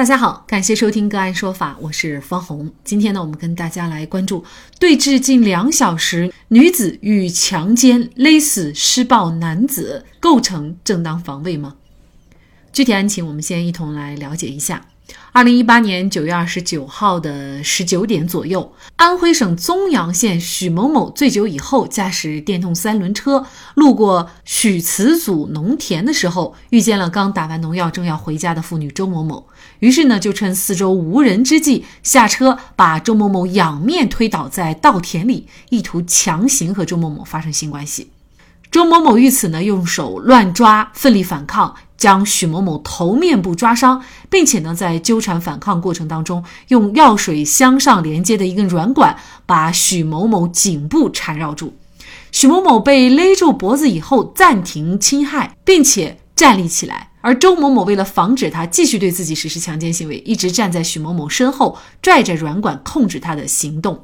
大家好，感谢收听个案说法，我是方红。今天呢，我们跟大家来关注对峙近两小时，女子遇强奸勒死施暴男子，构成正当防卫吗？具体案情，我们先一同来了解一下。二零一八年九月二十九号的十九点左右，安徽省枞阳县许某某醉酒以后，驾驶电动三轮车路过许慈祖农田的时候，遇见了刚打完农药正要回家的妇女周某某，于是呢，就趁四周无人之际下车，把周某某仰面推倒在稻田里，意图强行和周某某发生性关系。周某某遇此呢，用手乱抓，奋力反抗。将许某某头面部抓伤，并且呢，在纠缠反抗过程当中，用药水箱上连接的一根软管把许某某颈部缠绕住。许某某被勒住脖子以后，暂停侵害，并且站立起来。而周某某为了防止他继续对自己实施强奸行为，一直站在许某某身后，拽着软管控制他的行动。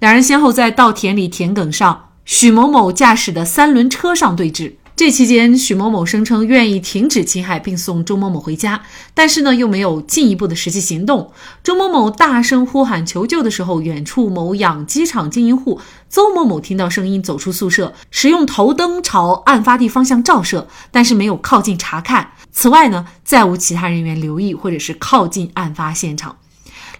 两人先后在稻田里田埂上，许某某驾驶的三轮车上对峙。这期间，许某某声称愿意停止侵害，并送周某某回家，但是呢，又没有进一步的实际行动。周某某大声呼喊求救的时候，远处某养鸡场经营户邹某某听到声音，走出宿舍，使用头灯朝案发地方向照射，但是没有靠近查看。此外呢，再无其他人员留意或者是靠近案发现场。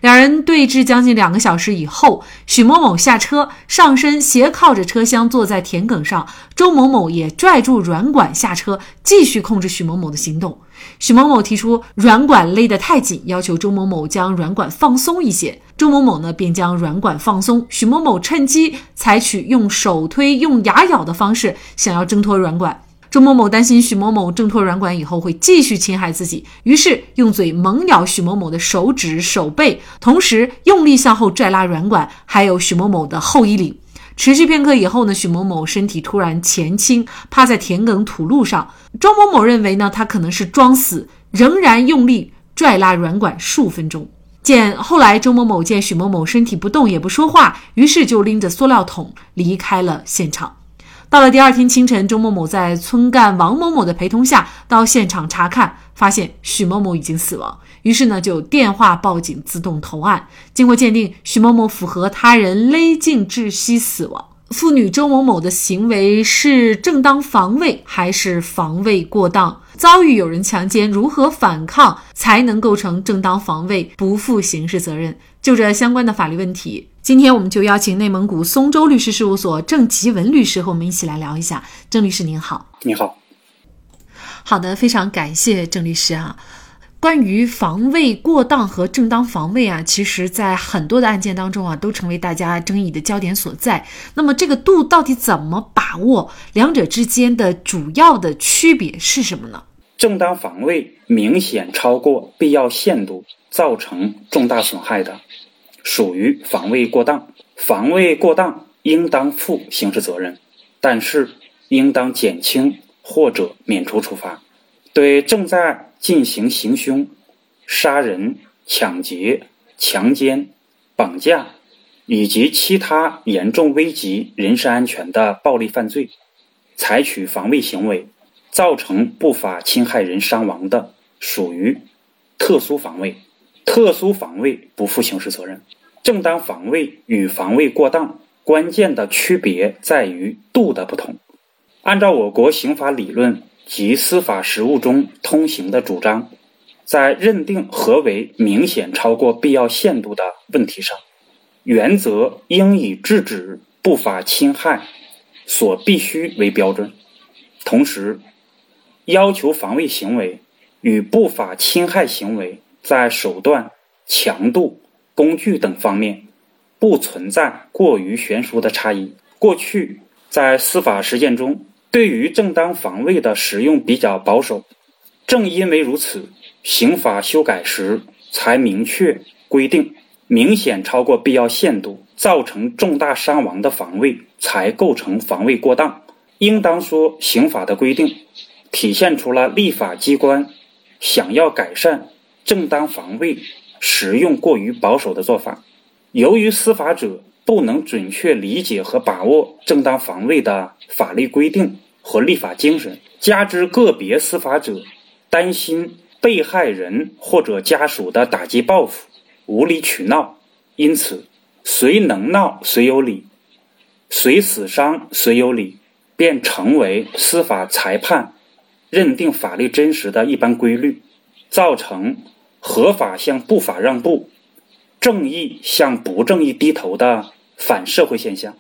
两人对峙将近两个小时以后，许某某下车，上身斜靠着车厢坐在田埂上，周某某也拽住软管下车，继续控制许某某的行动。许某某提出软管勒得太紧，要求周某某将软管放松一些，周某某呢便将软管放松，许某某趁机采取用手推、用牙咬的方式，想要挣脱软管。周某某担心许某某挣脱软管以后会继续侵害自己，于是用嘴猛咬许某某的手指、手背，同时用力向后拽拉软管，还有许某某的后衣领。持续片刻以后呢，许某某身体突然前倾，趴在田埂土路上。周某某认为呢，他可能是装死，仍然用力拽拉软管数分钟。见后来周某某见许某某身体不动也不说话，于是就拎着塑料桶离开了现场。到了第二天清晨，周某某在村干王某某的陪同下到现场查看，发现许某某已经死亡，于是呢就电话报警，自动投案。经过鉴定，许某某符合他人勒颈窒息死亡。妇女周某某的行为是正当防卫还是防卫过当？遭遇有人强奸，如何反抗才能构成正当防卫，不负刑事责任？就这相关的法律问题，今天我们就邀请内蒙古松州律师事务所郑吉文律师和我们一起来聊一下。郑律师您好，你好，好的，非常感谢郑律师啊。关于防卫过当和正当防卫啊，其实，在很多的案件当中啊，都成为大家争议的焦点所在。那么，这个度到底怎么把握？两者之间的主要的区别是什么呢？正当防卫明显超过必要限度，造成重大损害的，属于防卫过当。防卫过当应当负刑事责任，但是应当减轻或者免除处罚。对正在进行行凶、杀人、抢劫、强奸、绑架以及其他严重危及人身安全的暴力犯罪，采取防卫行为，造成不法侵害人伤亡的，属于特殊防卫。特殊防卫不负刑事责任。正当防卫与防卫过当关键的区别在于度的不同。按照我国刑法理论。及司法实务中通行的主张，在认定何为明显超过必要限度的问题上，原则应以制止不法侵害所必须为标准，同时要求防卫行为与不法侵害行为在手段、强度、工具等方面不存在过于悬殊的差异。过去在司法实践中。对于正当防卫的使用比较保守，正因为如此，刑法修改时才明确规定，明显超过必要限度，造成重大伤亡的防卫才构成防卫过当。应当说，刑法的规定体现出了立法机关想要改善正当防卫使用过于保守的做法。由于司法者。不能准确理解和把握正当防卫的法律规定和立法精神，加之个别司法者担心被害人或者家属的打击报复、无理取闹，因此谁能闹谁有理，谁死伤谁有理，便成为司法裁判认定法律真实的一般规律，造成合法向不法让步、正义向不正义低头的反社会现象。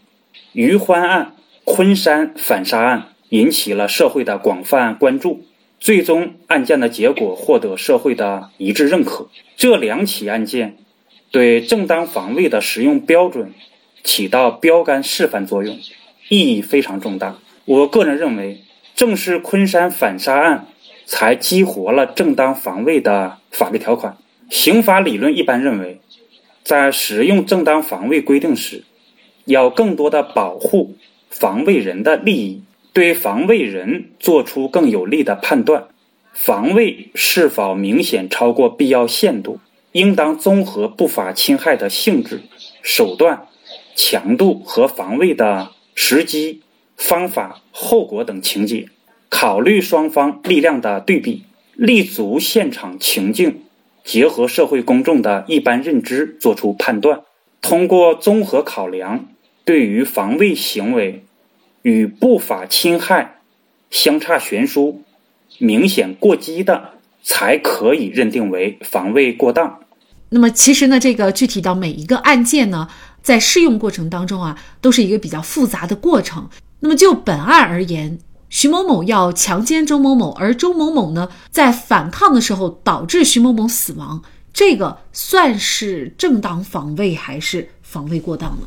于欢案、昆山反杀案引起了社会的广泛关注。最终案件的结果获得社会的一致认可。这两起案件对正当防卫的实用标准起到标杆示范作用，意义非常重大。我个人认为，正是昆山反杀案才激活了正当防卫的法律条款。刑法理论一般认为，在使用正当防卫规定时，要更多的保护防卫人的利益。对防卫人做出更有利的判断，防卫是否明显超过必要限度，应当综合不法侵害的性质、手段、强度和防卫的时机、方法、后果等情节，考虑双方力量的对比，立足现场情境，结合社会公众的一般认知作出判断。通过综合考量，对于防卫行为。与不法侵害相差悬殊、明显过激的，才可以认定为防卫过当。那么，其实呢，这个具体到每一个案件呢，在适用过程当中啊，都是一个比较复杂的过程。那么，就本案而言，徐某某要强奸周某某，而周某某呢，在反抗的时候导致徐某某死亡，这个算是正当防卫还是防卫过当呢？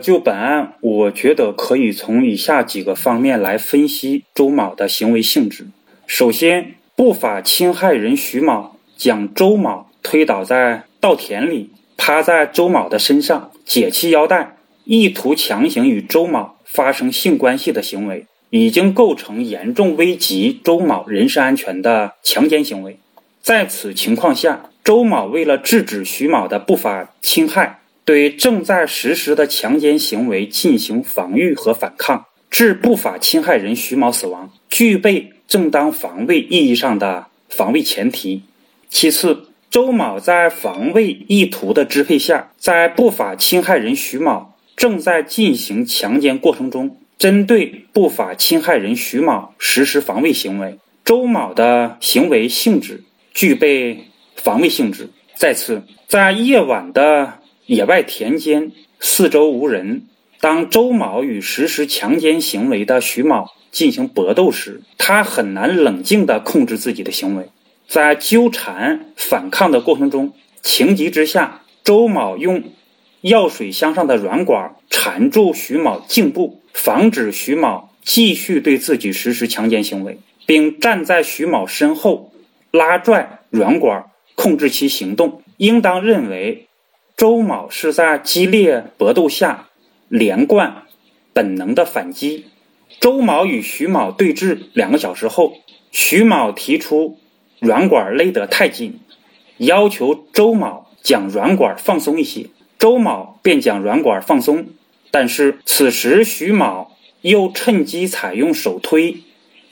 就本案，我觉得可以从以下几个方面来分析周某的行为性质。首先，不法侵害人徐某将周某推倒在稻田里，趴在周某的身上，解其腰带，意图强行与周某发生性关系的行为，已经构成严重危及周某人身安全的强奸行为。在此情况下，周某为了制止徐某的不法侵害。对正在实施的强奸行为进行防御和反抗，致不法侵害人徐某死亡，具备正当防卫意义上的防卫前提。其次，周某在防卫意图的支配下，在不法侵害人徐某正在进行强奸过程中，针对不法侵害人徐某实施防卫行为，周某的行为性质具备防卫性质。再次，在夜晚的。野外田间，四周无人。当周某与实施强奸行为的徐某进行搏斗时，他很难冷静地控制自己的行为。在纠缠反抗的过程中，情急之下，周某用药水箱上的软管缠住徐某颈部，防止徐某继续对自己实施强奸行为，并站在徐某身后拉拽软管，控制其行动。应当认为。周某是在激烈搏斗下连贯本能的反击。周某与徐某对峙两个小时后，徐某提出软管勒得太紧，要求周某将软管放松一些。周某便将软管放松，但是此时徐某又趁机采用手推、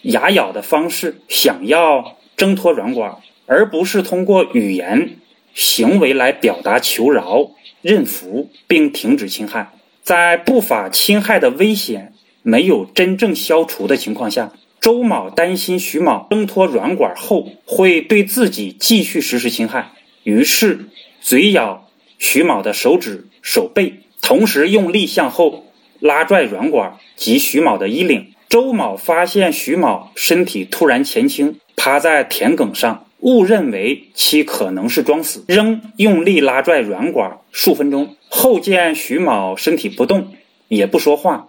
牙咬的方式，想要挣脱软管，而不是通过语言。行为来表达求饶、认服，并停止侵害。在不法侵害的危险没有真正消除的情况下，周某担心徐某挣脱软管后会对自己继续实施侵害，于是嘴咬徐某的手指、手背，同时用力向后拉拽软管及徐某的衣领。周某发现徐某身体突然前倾，趴在田埂上。误认为其可能是装死，仍用力拉拽软管数分钟后，见徐某身体不动，也不说话，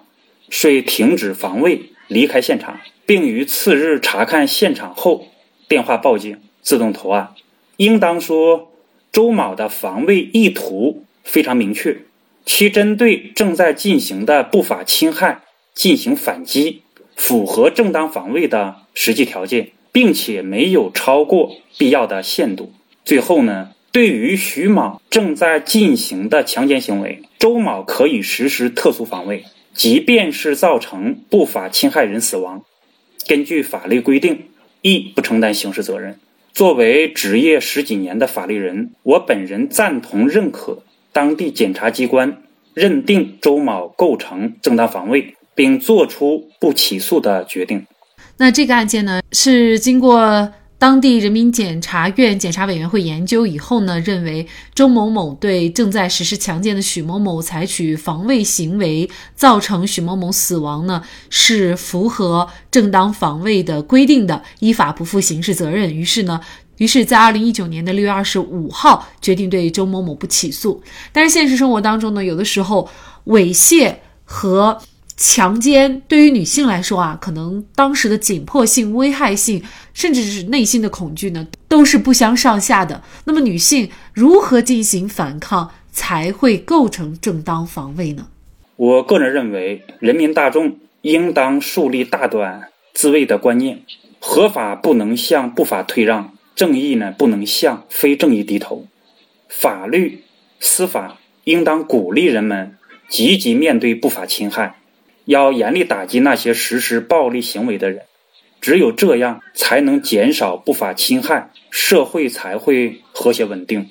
遂停止防卫，离开现场，并于次日查看现场后电话报警，自动投案。应当说，周某的防卫意图非常明确，其针对正在进行的不法侵害进行反击，符合正当防卫的实际条件。并且没有超过必要的限度。最后呢，对于徐某正在进行的强奸行为，周某可以实施特殊防卫，即便是造成不法侵害人死亡，根据法律规定，亦不承担刑事责任。作为执业十几年的法律人，我本人赞同认可当地检察机关认定周某构成正当防卫，并作出不起诉的决定。那这个案件呢，是经过。当地人民检察院检察委员会研究以后呢，认为周某某对正在实施强奸的许某某采取防卫行为，造成许某某死亡呢，是符合正当防卫的规定的，依法不负刑事责任。于是呢，于是，在二零一九年的六月二十五号，决定对周某某不起诉。但是现实生活当中呢，有的时候猥亵和。强奸对于女性来说啊，可能当时的紧迫性、危害性，甚至是内心的恐惧呢，都是不相上下的。那么，女性如何进行反抗才会构成正当防卫呢？我个人认为，人民大众应当树立大短自卫的观念，合法不能向不法退让，正义呢不能向非正义低头。法律、司法应当鼓励人们积极面对不法侵害。要严厉打击那些实施暴力行为的人，只有这样，才能减少不法侵害，社会才会和谐稳定。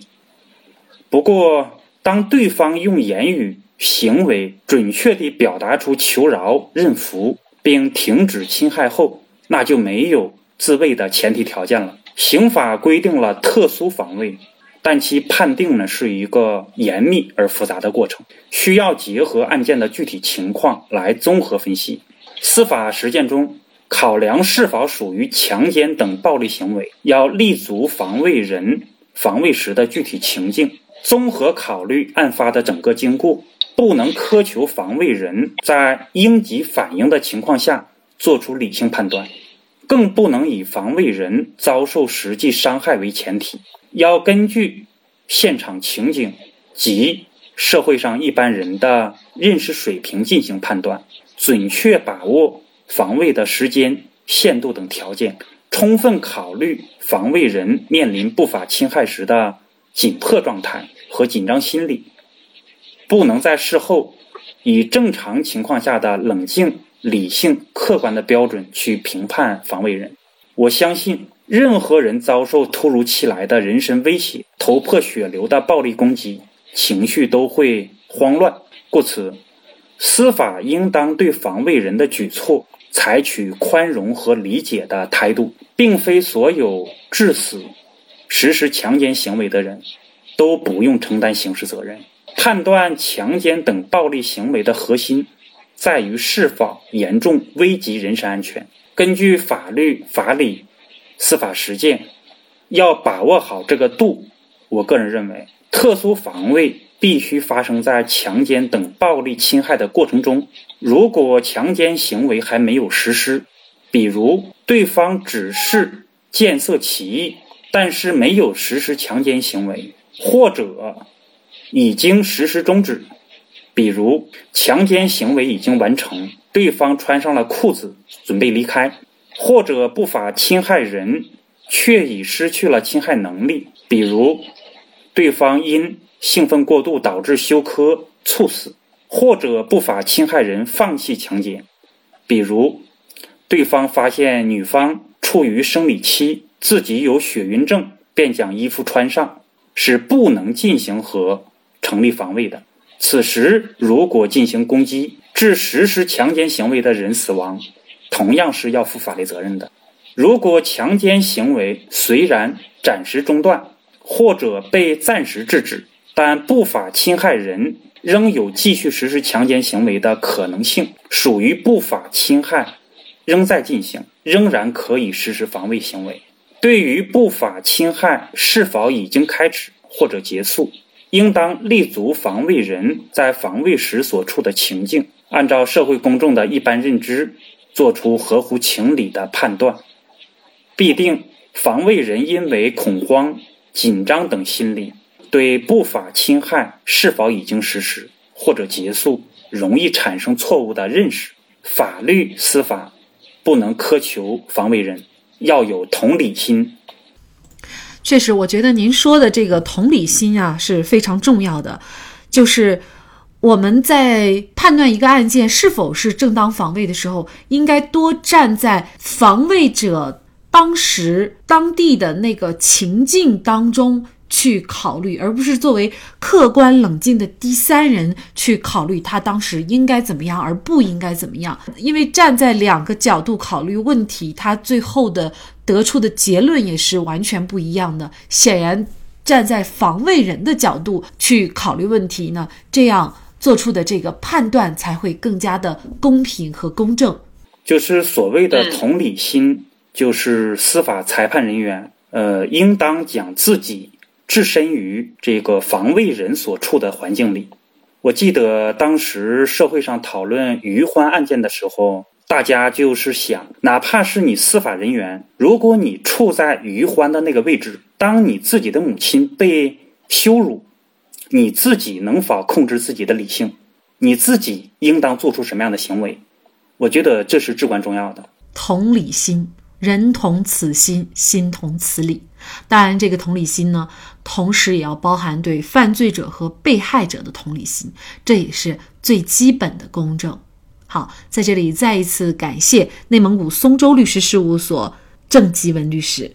不过，当对方用言语、行为准确地表达出求饶、认服，并停止侵害后，那就没有自卫的前提条件了。刑法规定了特殊防卫。但其判定呢是一个严密而复杂的过程，需要结合案件的具体情况来综合分析。司法实践中，考量是否属于强奸等暴力行为，要立足防卫人防卫时的具体情境，综合考虑案发的整个经过，不能苛求防卫人在应急反应的情况下做出理性判断，更不能以防卫人遭受实际伤害为前提。要根据现场情景及社会上一般人的认识水平进行判断，准确把握防卫的时间、限度等条件，充分考虑防卫人面临不法侵害时的紧迫状态和紧张心理，不能在事后以正常情况下的冷静、理性、客观的标准去评判防卫人。我相信。任何人遭受突如其来的人身威胁、头破血流的暴力攻击，情绪都会慌乱。故此，司法应当对防卫人的举措采取宽容和理解的态度，并非所有致死、实施强奸行为的人都不用承担刑事责任。判断强奸等暴力行为的核心在于是否严重危及人身安全。根据法律法理。司法实践要把握好这个度。我个人认为，特殊防卫必须发生在强奸等暴力侵害的过程中。如果强奸行为还没有实施，比如对方只是见色起意，但是没有实施强奸行为，或者已经实施终止，比如强奸行为已经完成，对方穿上了裤子准备离开。或者不法侵害人却已失去了侵害能力，比如对方因兴奋过度导致休克猝死，或者不法侵害人放弃强奸，比如对方发现女方处于生理期，自己有血晕症，便将衣服穿上，是不能进行和成立防卫的。此时如果进行攻击，致实施强奸行为的人死亡。同样是要负法律责任的。如果强奸行为虽然暂时中断或者被暂时制止，但不法侵害人仍有继续实施强奸行为的可能性，属于不法侵害，仍在进行，仍然可以实施防卫行为。对于不法侵害是否已经开始或者结束，应当立足防卫人在防卫时所处的情境，按照社会公众的一般认知。做出合乎情理的判断，必定防卫人因为恐慌、紧张等心理，对不法侵害是否已经实施或者结束，容易产生错误的认识。法律司法不能苛求防卫人，要有同理心。确实，我觉得您说的这个同理心啊是非常重要的，就是。我们在判断一个案件是否是正当防卫的时候，应该多站在防卫者当时当地的那个情境当中去考虑，而不是作为客观冷静的第三人去考虑他当时应该怎么样，而不应该怎么样。因为站在两个角度考虑问题，他最后的得出的结论也是完全不一样的。显然，站在防卫人的角度去考虑问题呢，这样做出的这个判断才会更加的公平和公正。就是所谓的同理心，就是司法裁判人员，呃，应当将自己置身于这个防卫人所处的环境里。我记得当时社会上讨论余欢案件的时候，大家就是想，哪怕是你司法人员，如果你处在余欢的那个位置，当你自己的母亲被羞辱，你自己能否控制自己的理性？你自己应当做出什么样的行为？我觉得这是至关重要的。同理心，人同此心，心同此理。当然，这个同理心呢，同时也要包含对犯罪者和被害者的同理心，这也是最基本的公正。好，在这里再一次感谢内蒙古松州律师事务所郑吉文律师。